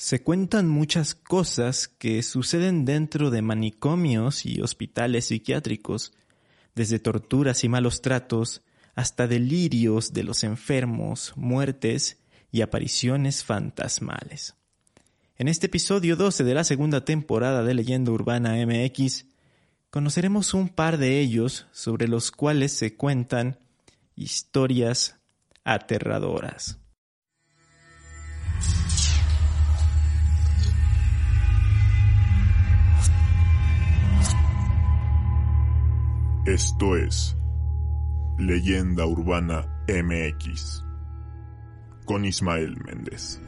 Se cuentan muchas cosas que suceden dentro de manicomios y hospitales psiquiátricos, desde torturas y malos tratos hasta delirios de los enfermos, muertes y apariciones fantasmales. En este episodio 12 de la segunda temporada de Leyenda Urbana MX, conoceremos un par de ellos sobre los cuales se cuentan historias aterradoras. Esto es Leyenda Urbana MX con Ismael Méndez.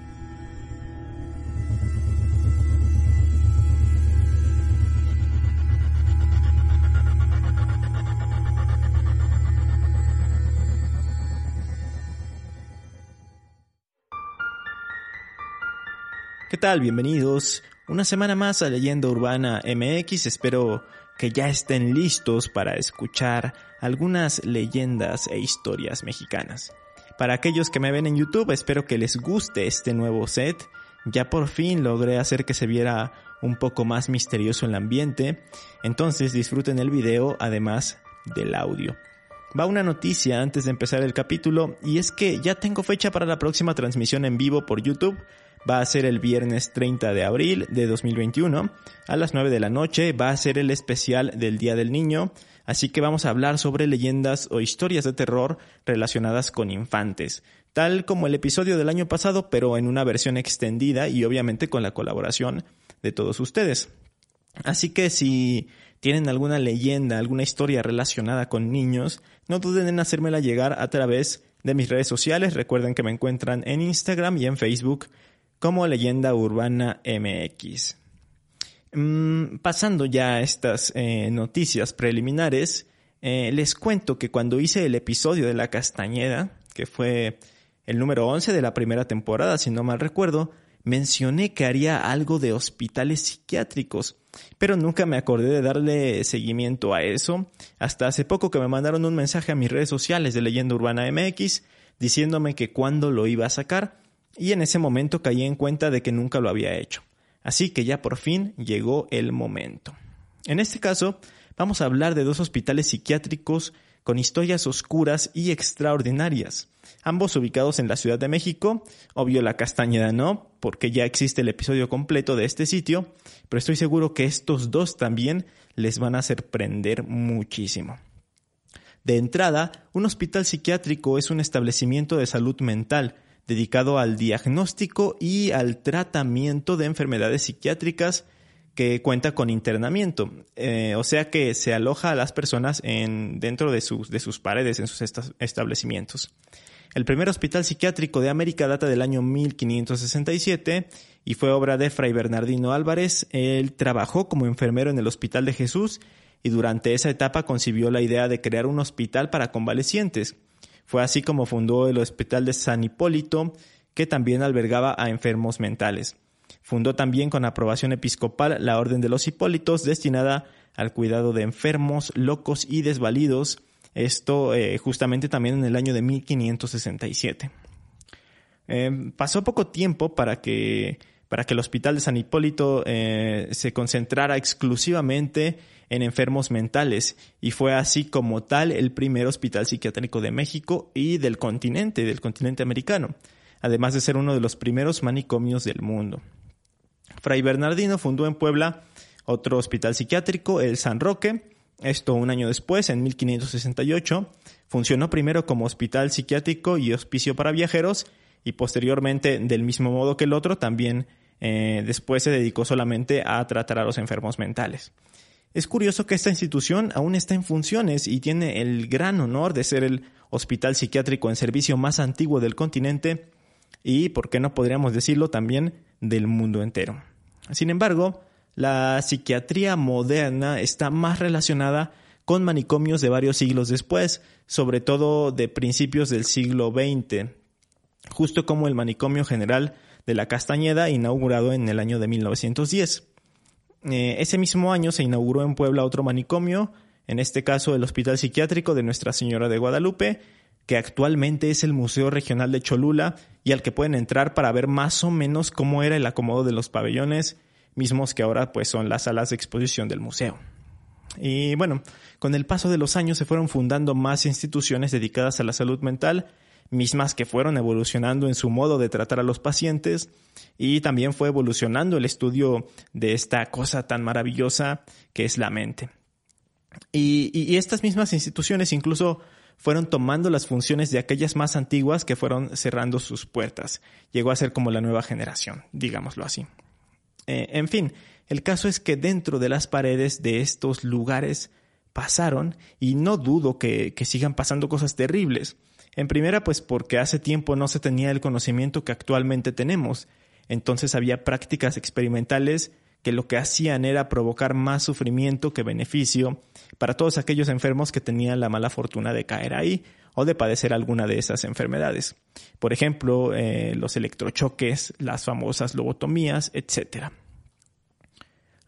¿Qué tal? Bienvenidos una semana más a Leyenda Urbana MX. Espero que ya estén listos para escuchar algunas leyendas e historias mexicanas. Para aquellos que me ven en YouTube, espero que les guste este nuevo set. Ya por fin logré hacer que se viera un poco más misterioso el ambiente, entonces disfruten el video además del audio. Va una noticia antes de empezar el capítulo y es que ya tengo fecha para la próxima transmisión en vivo por YouTube va a ser el viernes 30 de abril de 2021 a las 9 de la noche. Va a ser el especial del Día del Niño. Así que vamos a hablar sobre leyendas o historias de terror relacionadas con infantes, tal como el episodio del año pasado, pero en una versión extendida y obviamente con la colaboración de todos ustedes. Así que si tienen alguna leyenda, alguna historia relacionada con niños, no duden en hacérmela llegar a través de mis redes sociales. Recuerden que me encuentran en Instagram y en Facebook como Leyenda Urbana MX. Mm, pasando ya a estas eh, noticias preliminares, eh, les cuento que cuando hice el episodio de La Castañeda, que fue el número 11 de la primera temporada, si no mal recuerdo, mencioné que haría algo de hospitales psiquiátricos, pero nunca me acordé de darle seguimiento a eso, hasta hace poco que me mandaron un mensaje a mis redes sociales de Leyenda Urbana MX diciéndome que cuándo lo iba a sacar, y en ese momento caí en cuenta de que nunca lo había hecho. Así que ya por fin llegó el momento. En este caso, vamos a hablar de dos hospitales psiquiátricos con historias oscuras y extraordinarias, ambos ubicados en la Ciudad de México, obvio la Castañeda no, porque ya existe el episodio completo de este sitio, pero estoy seguro que estos dos también les van a sorprender muchísimo. De entrada, un hospital psiquiátrico es un establecimiento de salud mental dedicado al diagnóstico y al tratamiento de enfermedades psiquiátricas que cuenta con internamiento, eh, o sea que se aloja a las personas en, dentro de sus, de sus paredes, en sus establecimientos. El primer hospital psiquiátrico de América data del año 1567 y fue obra de Fray Bernardino Álvarez. Él trabajó como enfermero en el Hospital de Jesús y durante esa etapa concibió la idea de crear un hospital para convalecientes. Fue así como fundó el Hospital de San Hipólito, que también albergaba a enfermos mentales. Fundó también con aprobación episcopal la Orden de los Hipólitos, destinada al cuidado de enfermos, locos y desvalidos, esto eh, justamente también en el año de 1567. Eh, pasó poco tiempo para que, para que el Hospital de San Hipólito eh, se concentrara exclusivamente en enfermos mentales y fue así como tal el primer hospital psiquiátrico de México y del continente, del continente americano, además de ser uno de los primeros manicomios del mundo. Fray Bernardino fundó en Puebla otro hospital psiquiátrico, el San Roque, esto un año después, en 1568, funcionó primero como hospital psiquiátrico y hospicio para viajeros y posteriormente, del mismo modo que el otro, también eh, después se dedicó solamente a tratar a los enfermos mentales. Es curioso que esta institución aún está en funciones y tiene el gran honor de ser el hospital psiquiátrico en servicio más antiguo del continente y, por qué no podríamos decirlo, también del mundo entero. Sin embargo, la psiquiatría moderna está más relacionada con manicomios de varios siglos después, sobre todo de principios del siglo XX, justo como el manicomio general de la Castañeda inaugurado en el año de 1910. Eh, ese mismo año se inauguró en Puebla otro manicomio, en este caso el Hospital Psiquiátrico de Nuestra Señora de Guadalupe, que actualmente es el Museo Regional de Cholula y al que pueden entrar para ver más o menos cómo era el acomodo de los pabellones, mismos que ahora pues son las salas de exposición del museo. Y bueno, con el paso de los años se fueron fundando más instituciones dedicadas a la salud mental, mismas que fueron evolucionando en su modo de tratar a los pacientes y también fue evolucionando el estudio de esta cosa tan maravillosa que es la mente. Y, estas mismas instituciones incluso fueron tomando las funciones de aquellas más antiguas que fueron cerrando sus puertas. Llegó a ser como la nueva generación, digámoslo así. Eh, en fin, el caso es que dentro de las paredes de estos lugares pasaron, y no dudo que, que sigan pasando cosas terribles. En primera, pues porque hace tiempo no se tenía el conocimiento que actualmente tenemos. Entonces había prácticas experimentales que lo que hacían era provocar más sufrimiento que beneficio para todos aquellos enfermos que tenían la mala fortuna de caer ahí o de padecer alguna de esas enfermedades. Por ejemplo, eh, los electrochoques, las famosas lobotomías, etc.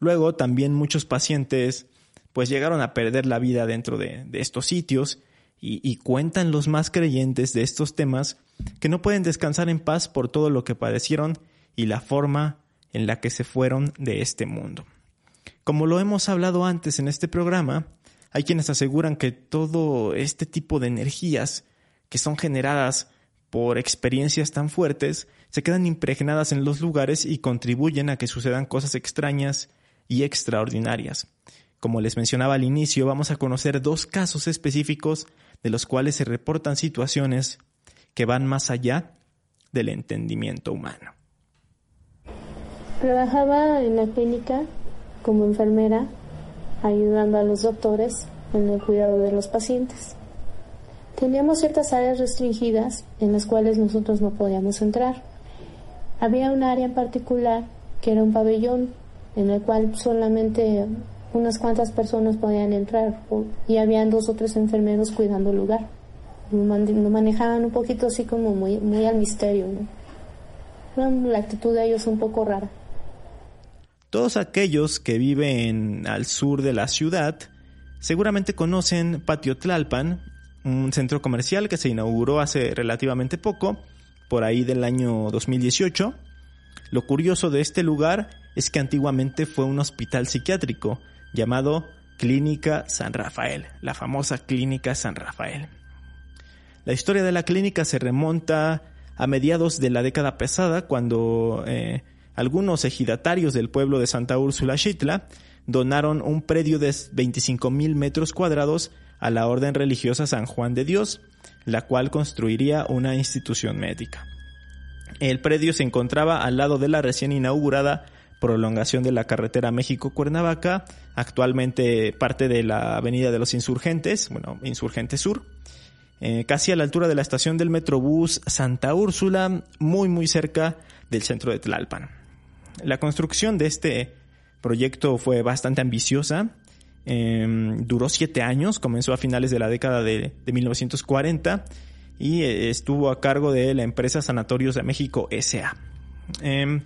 Luego también muchos pacientes pues llegaron a perder la vida dentro de, estos sitios y, cuentan los más creyentes de estos temas que no pueden descansar en paz por todo lo que padecieron y la forma en la que se fueron de este mundo. Como lo hemos hablado antes en este programa, hay quienes aseguran que todo este tipo de energías que son generadas por experiencias tan fuertes se quedan impregnadas en los lugares y contribuyen a que sucedan cosas extrañas y extraordinarias. Como les mencionaba al inicio, vamos a conocer dos casos específicos de los cuales se reportan situaciones que van más allá del entendimiento humano. Trabajaba en la clínica como enfermera, ayudando a los doctores en el cuidado de los pacientes. Teníamos ciertas áreas restringidas en las cuales nosotros no podíamos entrar. Había un área en particular que era un pabellón en el cual solamente unas cuantas personas podían entrar y habían dos o tres enfermeros cuidando el lugar. Lo manejaban un poquito así como muy, muy al misterio. La actitud de ellos un poco rara. Todos aquellos que viven al sur de la ciudad seguramente conocen Patio Tlalpan, un centro comercial que se inauguró hace relativamente poco, por ahí del año 2018. Lo curioso de este lugar es que antiguamente fue un hospital psiquiátrico llamado Clínica San Rafael, la famosa Clínica San Rafael. La historia de la clínica se remonta a mediados de la década pesada, cuando eh, algunos ejidatarios del pueblo de Santa Úrsula Xitla donaron un predio de 25 mil metros cuadrados a la Orden Religiosa San Juan de Dios, la cual construiría una institución médica. El predio se encontraba al lado de la recién inaugurada prolongación de la carretera México-Cuernavaca, actualmente parte de la Avenida de los Insurgentes, bueno, Insurgente Sur, eh, casi a la altura de la estación del Metrobús Santa Úrsula, muy muy cerca del centro de Tlalpan. La construcción de este proyecto fue bastante ambiciosa, em, duró siete años, comenzó a finales de la década de, 1940 y eh, estuvo a cargo de la empresa Sanatorios de México SA. Em,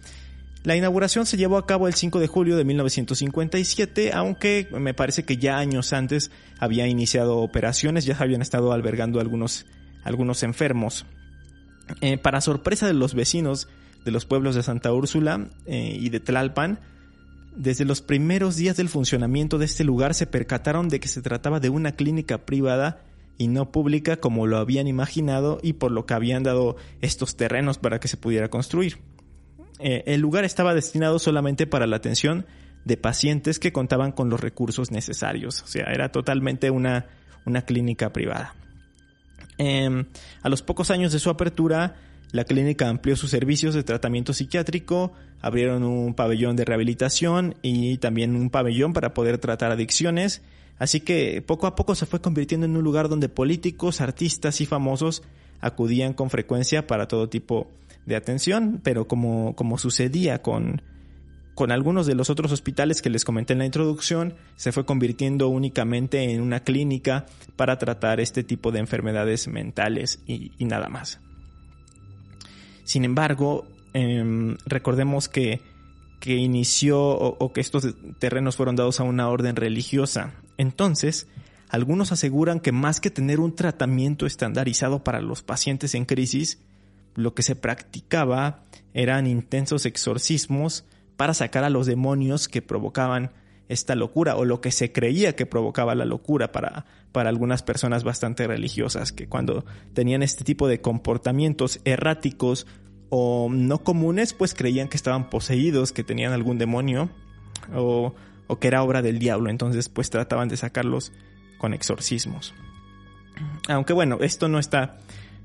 la inauguración se llevó a cabo el 5 de julio de 1957, aunque me parece que ya años antes había iniciado operaciones, ya habían estado albergando algunos, algunos enfermos. Eh, para sorpresa de los vecinos de los pueblos de Santa Úrsula eh, y de Tlalpan, desde los primeros días del funcionamiento de este lugar se percataron de que se trataba de una clínica privada y no pública como lo habían imaginado y por lo que habían dado estos terrenos para que se pudiera construir. Eh, el lugar estaba destinado solamente para la atención de pacientes que contaban con los recursos necesarios. O sea, era totalmente una, una clínica privada. Em, a los pocos años de su apertura, la clínica amplió sus servicios de tratamiento psiquiátrico, abrieron un pabellón de rehabilitación y también un pabellón para poder tratar adicciones. Así que poco a poco se fue convirtiendo en un lugar donde políticos, artistas y famosos acudían con frecuencia para todo tipo de atención, pero como, como sucedía con, con algunos de los otros hospitales que les comenté en la introducción, se fue convirtiendo únicamente en una clínica para tratar este tipo de enfermedades mentales y, nada más. Sin embargo, em, recordemos que, que inició o, que estos terrenos fueron dados a una orden religiosa. Entonces, algunos aseguran que más que tener un tratamiento estandarizado para los pacientes en crisis, lo que se practicaba eran intensos exorcismos para sacar a los demonios que provocaban esta locura o lo que se creía que provocaba la locura para, para algunas personas bastante religiosas que cuando tenían este tipo de comportamientos erráticos o no comunes pues creían que estaban poseídos, que tenían algún demonio o, o que era obra del diablo entonces pues trataban de sacarlos con exorcismos. Aunque bueno, esto no está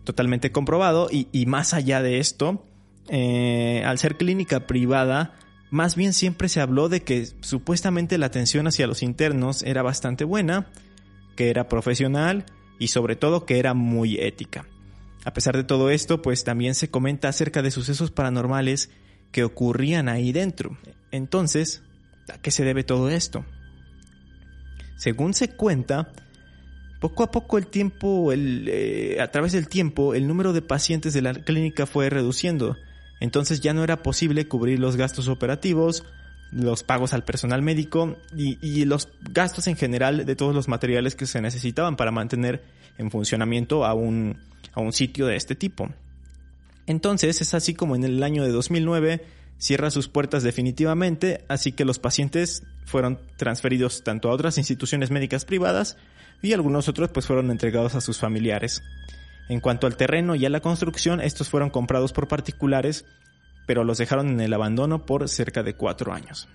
totalmente comprobado y, más allá de esto, eh, al ser clínica privada, más bien siempre se habló de que supuestamente la atención hacia los internos era bastante buena, que era profesional y sobre todo que era muy ética. A pesar de todo esto, pues también se comenta acerca de sucesos paranormales que ocurrían ahí dentro. Entonces, ¿a qué se debe todo esto? Según se cuenta, poco a poco el tiempo, eh, a través del tiempo, el número de pacientes de la clínica fue reduciendo. Entonces ya no era posible cubrir los gastos operativos, los pagos al personal médico y, los gastos en general de todos los materiales que se necesitaban para mantener en funcionamiento a un, a un sitio de este tipo. Entonces es así como en el año de 2009 cierra sus puertas definitivamente, así que los pacientes fueron transferidos tanto a otras instituciones médicas privadas y algunos otros pues fueron entregados a sus familiares. En cuanto al terreno y a la construcción, estos fueron comprados por particulares, pero los dejaron en el abandono por cerca de cuatro años.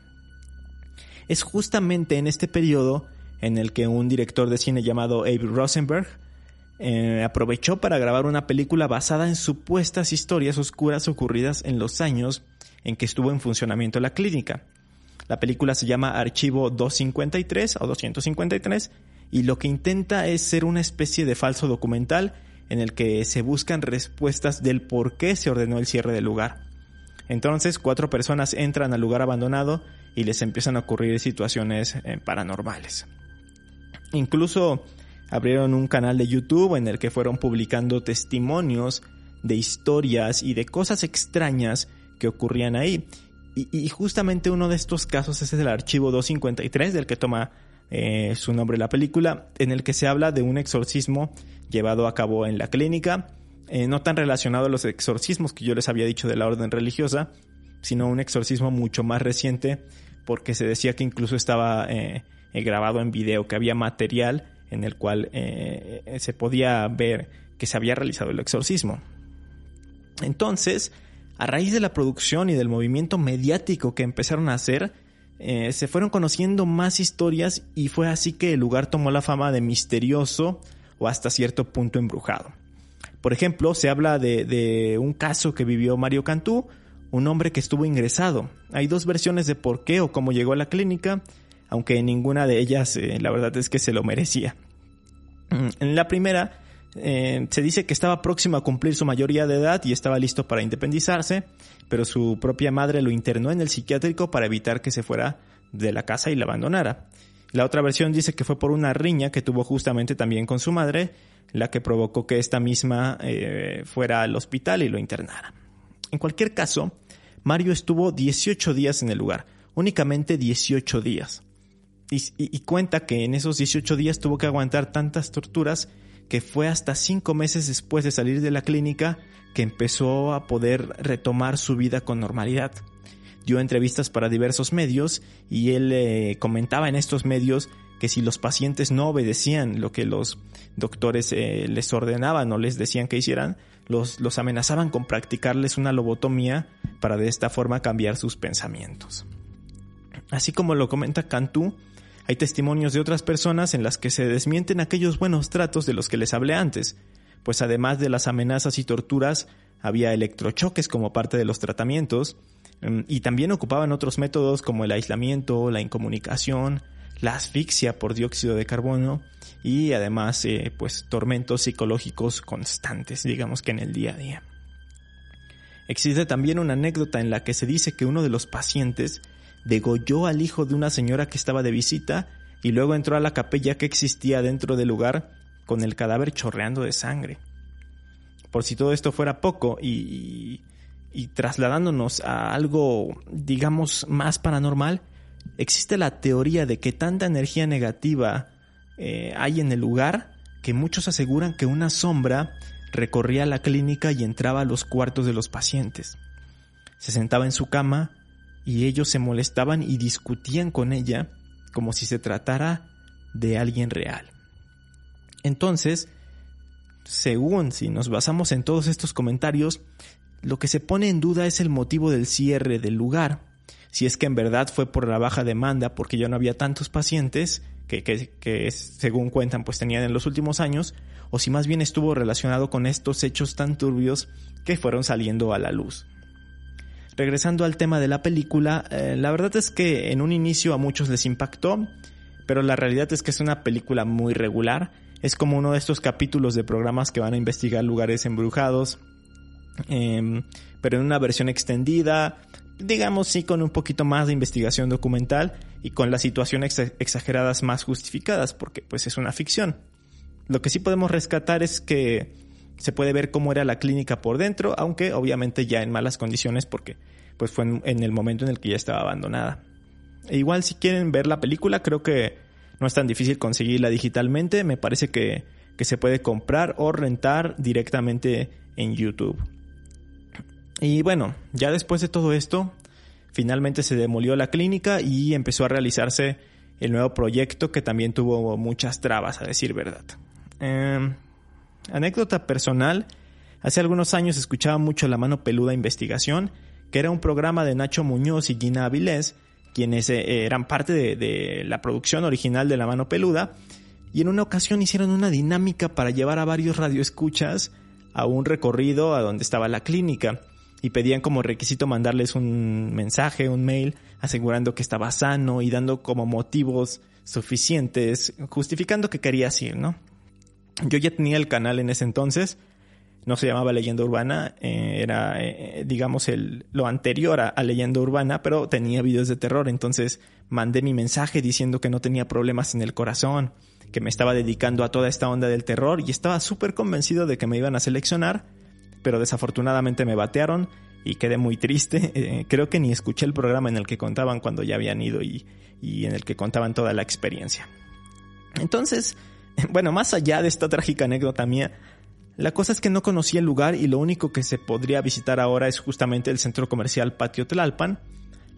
Es justamente en este periodo en el que un director de cine llamado Abe Rosenberg eh, aprovechó para grabar una película basada en supuestas historias oscuras ocurridas en los años en que estuvo en funcionamiento la clínica. La película se llama Archivo 253 o 253 y lo que intenta es ser una especie de falso documental en el que se buscan respuestas del por qué se ordenó el cierre del lugar. Entonces cuatro personas entran al lugar abandonado y les empiezan a ocurrir situaciones eh, paranormales. Incluso abrieron un canal de YouTube en el que fueron publicando testimonios de historias y de cosas extrañas que ocurrían ahí. Y, justamente uno de estos casos es el archivo 253 del que toma eh, su nombre la película, en el que se habla de un exorcismo llevado a cabo en la clínica, eh, no tan relacionado a los exorcismos que yo les había dicho de la orden religiosa, sino un exorcismo mucho más reciente, porque se decía que incluso estaba eh, grabado en video, que había material en el cual se podía ver que se había realizado el exorcismo. Entonces, a raíz de la producción y del movimiento mediático que empezaron a hacer, eh, se fueron conociendo más historias y fue así que el lugar tomó la fama de misterioso o hasta cierto punto embrujado. Por ejemplo, se habla de, un caso que vivió Mario Cantú, un hombre que estuvo ingresado. Hay dos versiones de por qué o cómo llegó a la clínica, aunque ninguna de ellas eh, la verdad es que se lo merecía. Mm, en la primera, eh, se dice que estaba próximo a cumplir su mayoría de edad y estaba listo para independizarse, pero su propia madre lo internó en el psiquiátrico para evitar que se fuera de la casa y la abandonara. La otra versión dice que fue por una riña que tuvo justamente también con su madre, la que provocó que esta misma eh, fuera al hospital y lo internara. En cualquier caso, Mario estuvo 18 días en el lugar, únicamente 18 días. y cuenta que en esos 18 días tuvo que aguantar tantas torturas que fue hasta cinco meses después de salir de la clínica que empezó a poder retomar su vida con normalidad. Dio entrevistas para diversos medios y él eh, comentaba en estos medios que si los pacientes no obedecían lo que los doctores eh, les ordenaban o les decían que hicieran, los, los amenazaban con practicarles una lobotomía para de esta forma cambiar sus pensamientos. Así como lo comenta Cantú, hay testimonios de otras personas en las que se desmienten aquellos buenos tratos de los que les hablé antes, pues además de las amenazas y torturas, había electrochoques como parte de los tratamientos, mm, y también ocupaban otros métodos como el aislamiento, la incomunicación, la asfixia por dióxido de carbono y además eh, pues tormentos psicológicos constantes, digamos que en el día a día. Existe también una anécdota en la que se dice que uno de los pacientes degolló al hijo de una señora que estaba de visita y luego entró a la capilla que existía dentro del lugar con el cadáver chorreando de sangre. Por si todo esto fuera poco y, y trasladándonos a algo, digamos, más paranormal, existe la teoría de que tanta energía negativa eh, hay en el lugar que muchos aseguran que una sombra recorría la clínica y entraba a los cuartos de los pacientes. Se sentaba en su cama y ellos se molestaban y discutían con ella como si se tratara de alguien real. Entonces, según si nos basamos en todos estos comentarios, lo que se pone en duda es el motivo del cierre del lugar. Si es que en verdad fue por la baja demanda porque ya no había tantos pacientes que, según cuentan pues tenían en los últimos años, o si más bien estuvo relacionado con estos hechos tan turbios que fueron saliendo a la luz. Regresando al tema de la película, eh, la verdad es que en un inicio a muchos les impactó, pero la realidad es que es una película muy regular. Es como uno de estos capítulos de programas que van a investigar lugares embrujados, em, pero en una versión extendida, digamos sí con un poquito más de investigación documental y con las situaciones exageradas más justificadas, porque pues es una ficción. Lo que sí podemos rescatar es que se puede ver cómo era la clínica por dentro, aunque obviamente ya en malas condiciones porque pues fue en el momento en el que ya estaba abandonada. E igual si quieren ver la película, creo que no es tan difícil conseguirla digitalmente. Me parece que, que se puede comprar o rentar directamente en YouTube. Y bueno, ya después de todo esto, finalmente se demolió la clínica y empezó a realizarse el nuevo proyecto que también tuvo muchas trabas, a decir verdad. Em, anécdota personal, hace algunos años escuchaba mucho La Mano Peluda Investigación, que era un programa de Nacho Muñoz y Gina Avilés, quienes eh, eran parte de, la producción original de La Mano Peluda, y en una ocasión hicieron una dinámica para llevar a varios radioescuchas a un recorrido a donde estaba la clínica y pedían como requisito mandarles un mensaje, un mail, asegurando que estaba sano y dando como motivos suficientes, justificando que querías ir, ¿no? Yo ya tenía el canal en ese entonces, no se llamaba Leyenda Urbana, eh, era, eh, digamos, el, lo anterior a, Leyenda Urbana, pero tenía videos de terror, entonces mandé mi mensaje diciendo que no tenía problemas en el corazón, que me estaba dedicando a toda esta onda del terror y estaba súper convencido de que me iban a seleccionar, pero desafortunadamente me batearon y quedé muy triste. Eh, creo que ni escuché el programa en el que contaban cuando ya habían ido y, y en el que contaban toda la experiencia. Entonces, bueno, más allá de esta trágica anécdota mía, la cosa es que no conocía el lugar y lo único que se podría visitar ahora es justamente el centro comercial Patio Tlalpan.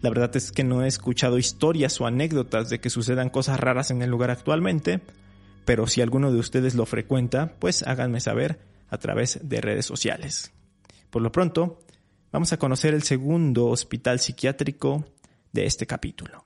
La verdad es que no he escuchado historias o anécdotas de que sucedan cosas raras en el lugar actualmente, pero si alguno de ustedes lo frecuenta, pues háganme saber a través de redes sociales. Por lo pronto, vamos a conocer el segundo hospital psiquiátrico de este capítulo.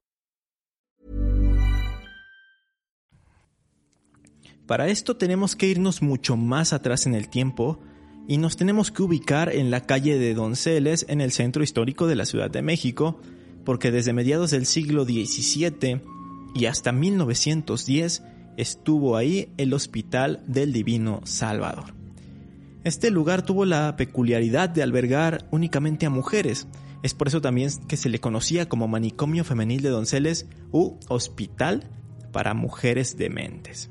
Para esto tenemos que irnos mucho más atrás en el tiempo y nos tenemos que ubicar en la calle de Donceles en el centro histórico de la Ciudad de México, porque desde mediados del siglo XVII y hasta 1910 estuvo ahí el Hospital del Divino Salvador. Este lugar tuvo la peculiaridad de albergar únicamente a mujeres, es por eso también que se le conocía como manicomio femenil de Donceles u hospital para mujeres dementes.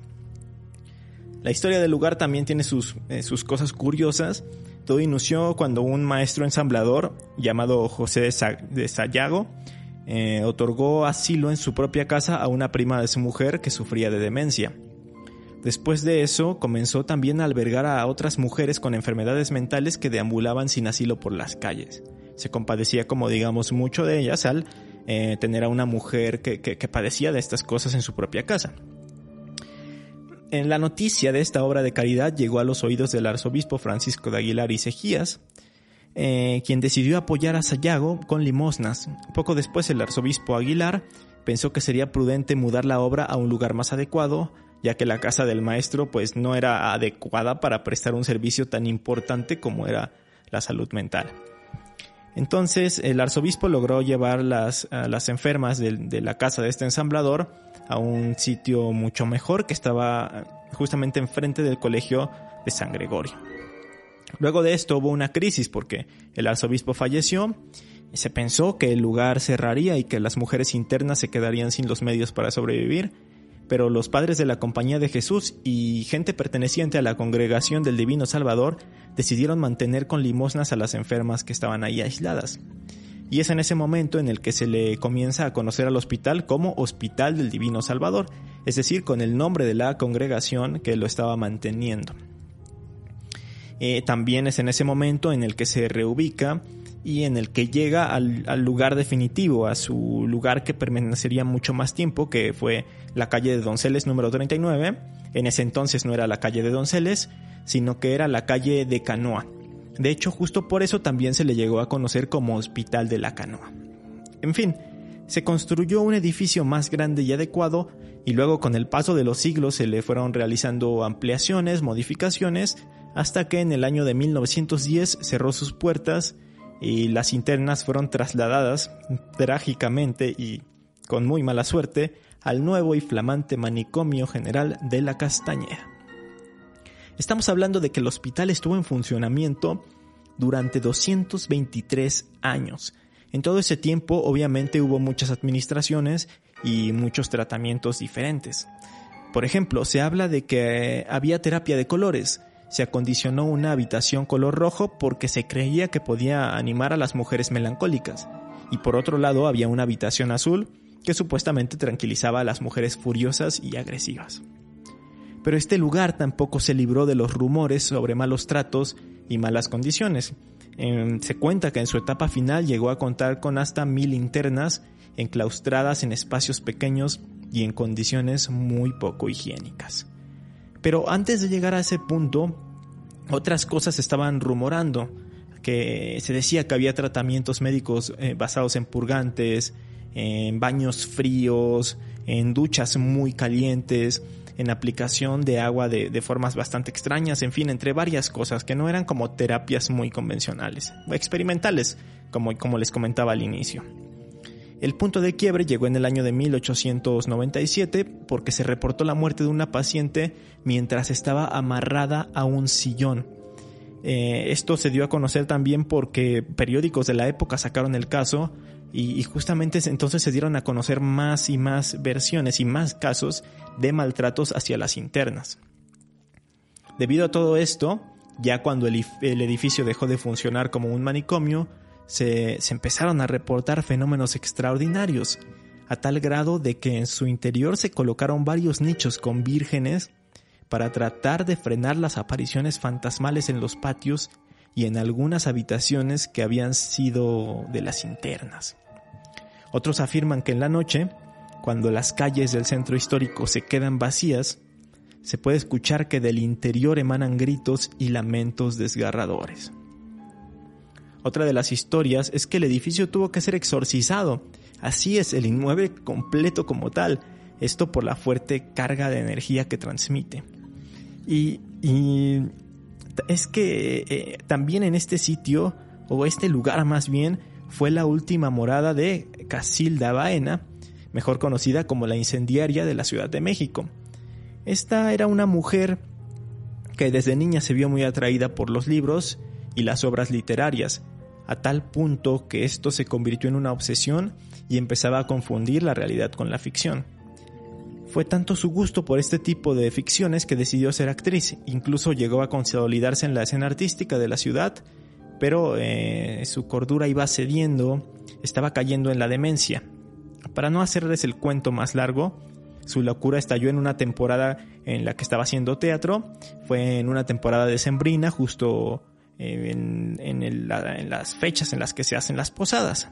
La historia del lugar también tiene sus, eh, sus cosas curiosas. Todo inició cuando un maestro ensamblador llamado José de, Sayago eh, otorgó asilo en su propia casa a una prima de su mujer que sufría de demencia. Después de eso, comenzó también a albergar a otras mujeres con enfermedades mentales que deambulaban sin asilo por las calles. se compadecía como digamos mucho de ellas al eh, tener a una mujer que, padecía de estas cosas en su propia casa. En la noticia de esta obra de caridad llegó a los oídos del arzobispo Francisco de Aguilar y Sejías, eh, quien decidió apoyar a Sayago con limosnas. Poco después el arzobispo Aguilar pensó que sería prudente mudar la obra a un lugar más adecuado, ya que la casa del maestro pues no era adecuada para prestar un servicio tan importante como era la salud mental. Entonces el arzobispo logró llevar las, a las enfermas de, de, la casa de este ensamblador a un sitio mucho mejor que estaba justamente enfrente del colegio de San Gregorio. Luego de esto hubo una crisis porque el arzobispo falleció y se pensó que el lugar cerraría y que las mujeres internas se quedarían sin los medios para sobrevivir pero los padres de la Compañía de Jesús y gente perteneciente a la congregación del Divino Salvador decidieron mantener con limosnas a las enfermas que estaban ahí aisladas. Y es en ese momento en el que se le comienza a conocer al hospital como Hospital del Divino Salvador, es decir, con el nombre de la congregación que lo estaba manteniendo. Eh, también es en ese momento en el que se reubica y en el que llega al, lugar definitivo, a su lugar que permanecería mucho más tiempo, que fue la calle de Donceles número 39. En ese entonces no era la calle de Donceles, sino que era la calle de Canoa. De hecho, justo por eso también se le llegó a conocer como Hospital de la Canoa. En fin, se construyó un edificio más grande y adecuado y luego con el paso de los siglos se le fueron realizando ampliaciones, modificaciones, hasta que en el año de 1910 cerró sus puertas y las internas fueron trasladadas trágicamente y con muy mala suerte al nuevo y flamante manicomio general de la Castañeda. Estamos hablando de que el hospital estuvo en funcionamiento durante 223 años. En todo ese tiempo obviamente hubo muchas administraciones y muchos tratamientos diferentes. Por ejemplo, se habla de que había terapia de colores, se acondicionó una habitación color rojo porque se creía que podía animar a las mujeres melancólicas, y por otro lado había una habitación azul que supuestamente tranquilizaba a las mujeres furiosas y agresivas. Pero este lugar tampoco se libró de los rumores sobre malos tratos y malas condiciones. se cuenta que en su etapa final llegó a contar con hasta mil internas enclaustradas en espacios pequeños y en condiciones muy poco higiénicas. Pero antes de llegar a ese punto, otras cosas estaban rumorando, que se decía que había tratamientos médicos eh, basados en purgantes, en baños fríos, en duchas muy calientes, en aplicación de agua de, de, formas bastante extrañas, en fin, entre varias cosas que no eran como terapias muy convencionales, experimentales, como, como les comentaba al inicio. El punto de quiebre llegó en el año de 1897 porque se reportó la muerte de una paciente mientras estaba amarrada a un sillón. Eh, esto se dio a conocer también porque periódicos de la época sacaron el caso y, justamente entonces se dieron a conocer más y más versiones y más casos de maltratos hacia las internas. Debido a todo esto, ya cuando el edificio dejó de funcionar como un manicomio, se, empezaron a reportar fenómenos extraordinarios, a tal grado de que en su interior se colocaron varios nichos con vírgenes para tratar de frenar las apariciones fantasmales en los patios y en algunas habitaciones que habían sido de las internas. Otros afirman que en la noche, cuando las calles del centro histórico se quedan vacías, se puede escuchar que del interior emanan gritos y lamentos desgarradores. Otra de las historias es que el edificio tuvo que ser exorcizado. Así es, el inmueble completo como tal. Esto por la fuerte carga de energía que transmite. Y, es que eh, también en este sitio, o este lugar más bien, fue la última morada de Casilda Baena, mejor conocida como la incendiaria de la Ciudad de México. Esta era una mujer que desde niña se vio muy atraída por los libros y las obras literarias, a tal punto que esto se convirtió en una obsesión y empezaba a confundir la realidad con la ficción. Fue tanto su gusto por este tipo de ficciones que decidió ser actriz, incluso llegó a consolidarse en la escena artística de la ciudad, pero eh, su cordura iba cediendo, estaba cayendo en la demencia. Para no hacerles el cuento más largo, su locura estalló en una temporada en la que estaba haciendo teatro, fue en una temporada de Sembrina, justo eh, en, las fechas en las que se hacen las posadas.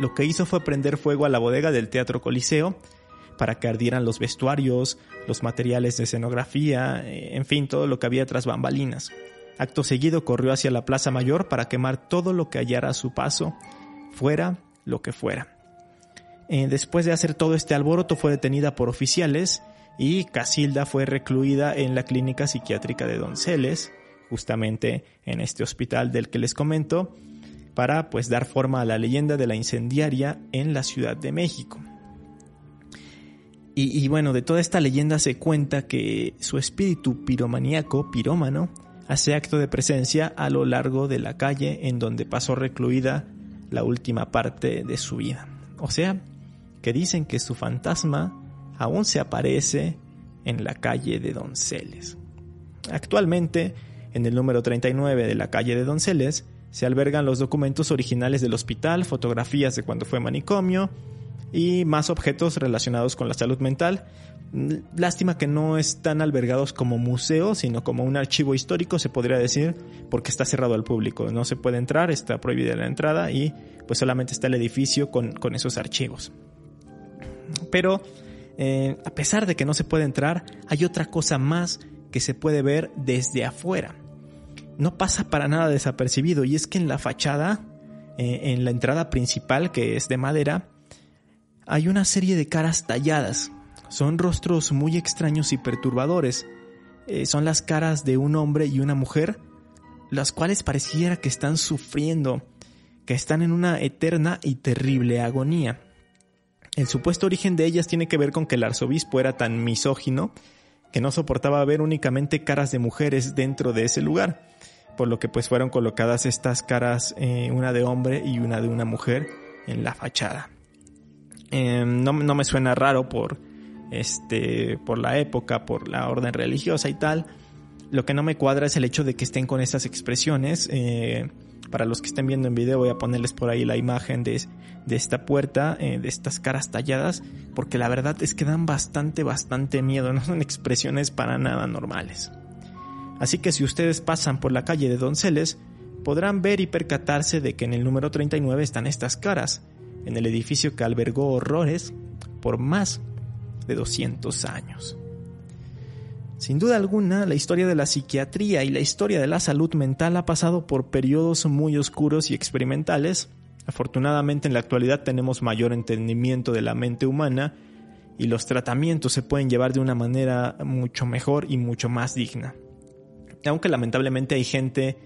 Lo que hizo fue prender fuego a la bodega del Teatro Coliseo para que ardieran los vestuarios, los materiales de escenografía, eh, en fin, todo lo que había tras bambalinas. Acto seguido corrió hacia la Plaza Mayor para quemar todo lo que hallara a su paso, fuera lo que fuera. Eh, después de hacer todo este alboroto fue detenida por oficiales y Casilda fue recluida en la clínica psiquiátrica de Donceles, justamente en este hospital del que les comento, para pues dar forma a la leyenda de la incendiaria en la Ciudad de México. Y, bueno, de toda esta leyenda se cuenta que su espíritu piromaníaco, pirómano, hace acto de presencia a lo largo de la calle en donde pasó recluida la última parte de su vida. O sea, que dicen que su fantasma aún se aparece en la calle de Donceles. Actualmente, en el número 39 de la calle de Donceles, se albergan los documentos originales del hospital, fotografías de cuando fue manicomio y más objetos relacionados con la salud mental. Lástima que no están albergados como museo, sino como un archivo histórico, se podría decir, porque está cerrado al público. No se puede entrar, está prohibida la entrada y pues solamente está el edificio con, con esos archivos. Pero eh, a pesar de que no se puede entrar, hay otra cosa más que se puede ver desde afuera. No pasa para nada desapercibido y es que en la fachada, eh, en la entrada principal que es de madera, hay una serie de caras talladas. Son rostros muy extraños y perturbadores. Eh, son las caras de un hombre y una mujer, las cuales pareciera que están sufriendo, que están en una eterna y terrible agonía. El supuesto origen de ellas tiene que ver con que el arzobispo era tan misógino que no soportaba ver únicamente caras de mujeres dentro de ese lugar, por lo que pues fueron colocadas estas caras, eh, una de hombre y una de una mujer, en la fachada. Em, no, me suena raro por, este, por la época, por la orden religiosa y tal. Lo que no me cuadra es el hecho de que estén con estas expresiones. Eh, para los que estén viendo en video voy a ponerles por ahí la imagen de, de esta puerta, eh, de estas caras talladas, porque la verdad es que dan bastante, bastante miedo, no son expresiones para nada normales. Así que si ustedes pasan por la calle de Donceles, podrán ver y percatarse de que en el número 39 están estas caras, en el edificio que albergó horrores por más de 200 años. Sin duda alguna, la historia de la psiquiatría y la historia de la salud mental ha pasado por periodos muy oscuros y experimentales. Afortunadamente en la actualidad tenemos mayor entendimiento de la mente humana y los tratamientos se pueden llevar de una manera mucho mejor y mucho más digna. Aunque lamentablemente hay gente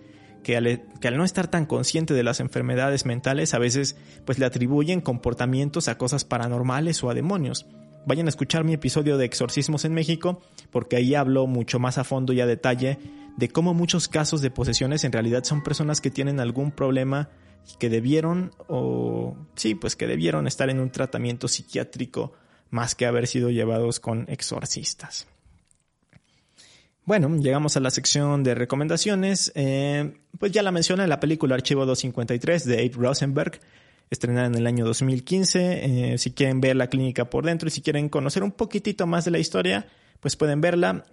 que al, que al, no estar tan consciente de las enfermedades mentales a veces pues le atribuyen comportamientos a cosas paranormales o a demonios vayan a escuchar mi episodio de Exorcismos en México, porque ahí hablo mucho más a fondo y a detalle de cómo muchos casos de posesiones en realidad son personas que tienen algún problema que debieron, o sí, pues que debieron estar en un tratamiento psiquiátrico más que haber sido llevados con exorcistas. Bueno, llegamos a la sección de recomendaciones. Eh, pues ya la mencioné la película Archivo 253 de Abe Rosenberg estrenada en el año 2015. Eh, si quieren ver la clínica por dentro y si quieren conocer un poquitito más de la historia, pues pueden verla.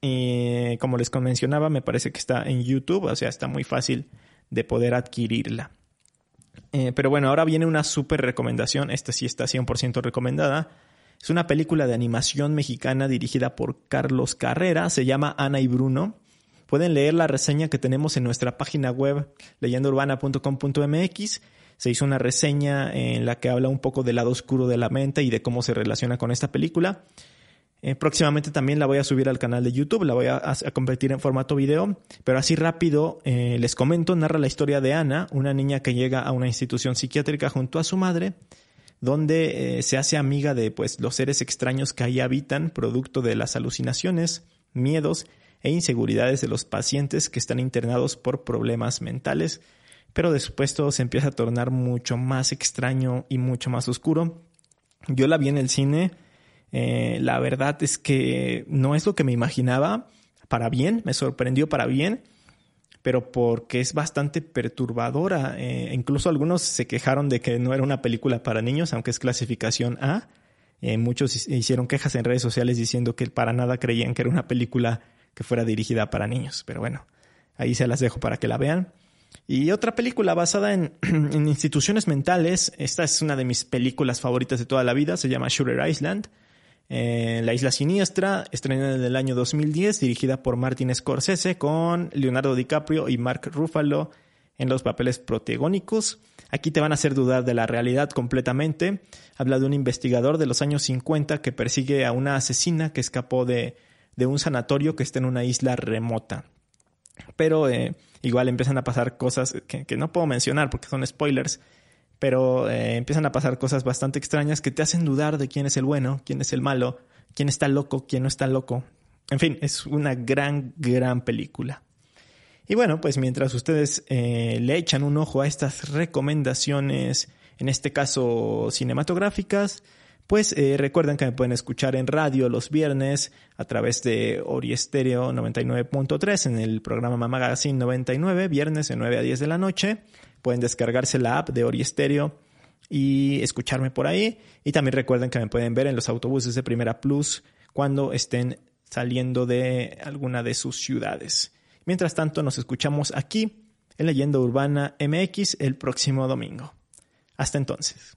Y como les mencionaba, me parece que está en YouTube, o sea, está muy fácil de poder adquirirla. Eh, pero bueno, ahora viene una súper recomendación, esta sí está 100% recomendada. Es una película de animación mexicana dirigida por Carlos Carrera, se llama Ana y Bruno. Pueden leer la reseña que tenemos en nuestra página web leyendaurbana.com.mx se hizo una reseña en la que habla un poco del lado oscuro de la mente y de cómo se relaciona con esta película. Eh, próximamente también la voy a subir al canal de YouTube, la voy a, a convertir en formato video, pero así rápido eh, les comento, narra la historia de Ana, una niña que llega a una institución psiquiátrica junto a su madre, donde eh, se hace amiga de pues, los seres extraños que ahí habitan, producto de las alucinaciones, miedos e inseguridades de los pacientes que están internados por problemas mentales. Pero después todo se empieza a tornar mucho más extraño y mucho más oscuro. Yo la vi en el cine, eh, la verdad es que no es lo que me imaginaba. Para bien, me sorprendió para bien, pero porque es bastante perturbadora. Eh, incluso algunos se quejaron de que no era una película para niños, aunque es clasificación A. Eh, muchos hicieron quejas en redes sociales diciendo que para nada creían que era una película que fuera dirigida para niños, pero bueno, Ahí se las dejo para que la vean. Y otra película basada en, instituciones mentales. Esta es una de mis películas favoritas de toda la vida. Se llama Shooter Island. Eh, la Isla Siniestra, estrenada en el año 2010, dirigida por Martin Scorsese con Leonardo DiCaprio y Mark Ruffalo en los papeles protagónicos. Aquí te van a hacer dudar de la realidad completamente. Habla de un investigador de los años 50 que persigue a una asesina que escapó de, un sanatorio que está en una isla remota. Pero eh, igual empiezan a pasar cosas que, no puedo mencionar porque son spoilers, pero eh, empiezan a pasar cosas bastante extrañas que te hacen dudar de quién es el bueno, quién es el malo, quién está loco, quién no está loco. En fin, es una gran, gran película. Y bueno, pues mientras ustedes eh, le echan un ojo a estas recomendaciones, en este caso cinematográficas, pues eh, recuerden que me pueden escuchar en radio los viernes a través de Oriestereo 99.3 en el programa Magazine 99, viernes de 9 a 10 de la noche. Pueden descargarse la app de Oriestereo y escucharme por ahí. Y también recuerden que me pueden ver en los autobuses de Primera Plus cuando estén saliendo de alguna de sus ciudades. Mientras tanto, nos escuchamos aquí en Leyenda Urbana MX el próximo domingo. Hasta entonces.